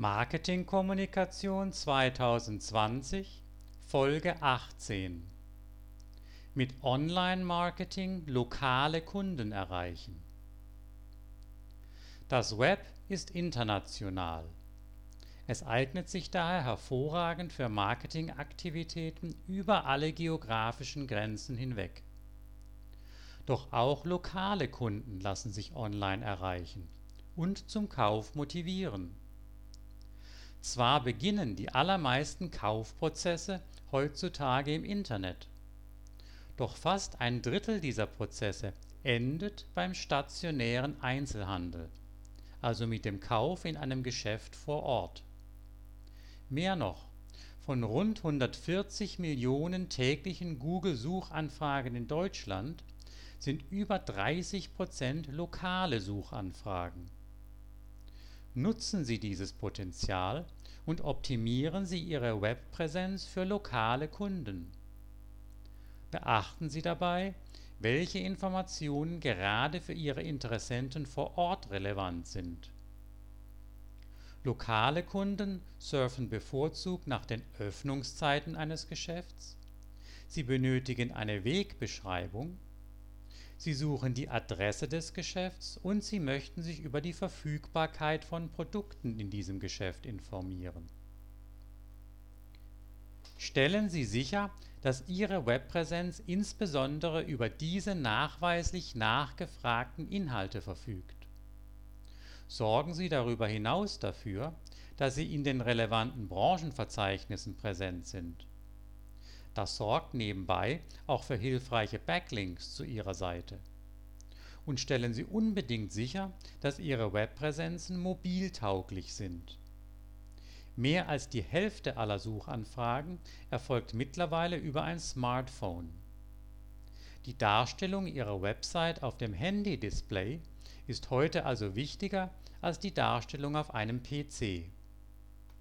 Marketingkommunikation 2020 Folge 18 Mit Online-Marketing lokale Kunden erreichen. Das Web ist international. Es eignet sich daher hervorragend für Marketingaktivitäten über alle geografischen Grenzen hinweg. Doch auch lokale Kunden lassen sich online erreichen und zum Kauf motivieren zwar beginnen die allermeisten Kaufprozesse heutzutage im Internet, doch fast ein Drittel dieser Prozesse endet beim stationären Einzelhandel, also mit dem Kauf in einem Geschäft vor Ort. Mehr noch, von rund 140 Millionen täglichen Google-Suchanfragen in Deutschland sind über 30 Prozent lokale Suchanfragen Nutzen Sie dieses Potenzial und optimieren Sie Ihre Webpräsenz für lokale Kunden. Beachten Sie dabei, welche Informationen gerade für Ihre Interessenten vor Ort relevant sind. Lokale Kunden surfen bevorzugt nach den Öffnungszeiten eines Geschäfts, sie benötigen eine Wegbeschreibung Sie suchen die Adresse des Geschäfts und Sie möchten sich über die Verfügbarkeit von Produkten in diesem Geschäft informieren. Stellen Sie sicher, dass Ihre Webpräsenz insbesondere über diese nachweislich nachgefragten Inhalte verfügt. Sorgen Sie darüber hinaus dafür, dass Sie in den relevanten Branchenverzeichnissen präsent sind das sorgt nebenbei auch für hilfreiche Backlinks zu Ihrer Seite. Und stellen Sie unbedingt sicher, dass Ihre Webpräsenzen mobiltauglich sind. Mehr als die Hälfte aller Suchanfragen erfolgt mittlerweile über ein Smartphone. Die Darstellung Ihrer Website auf dem Handy-Display ist heute also wichtiger als die Darstellung auf einem PC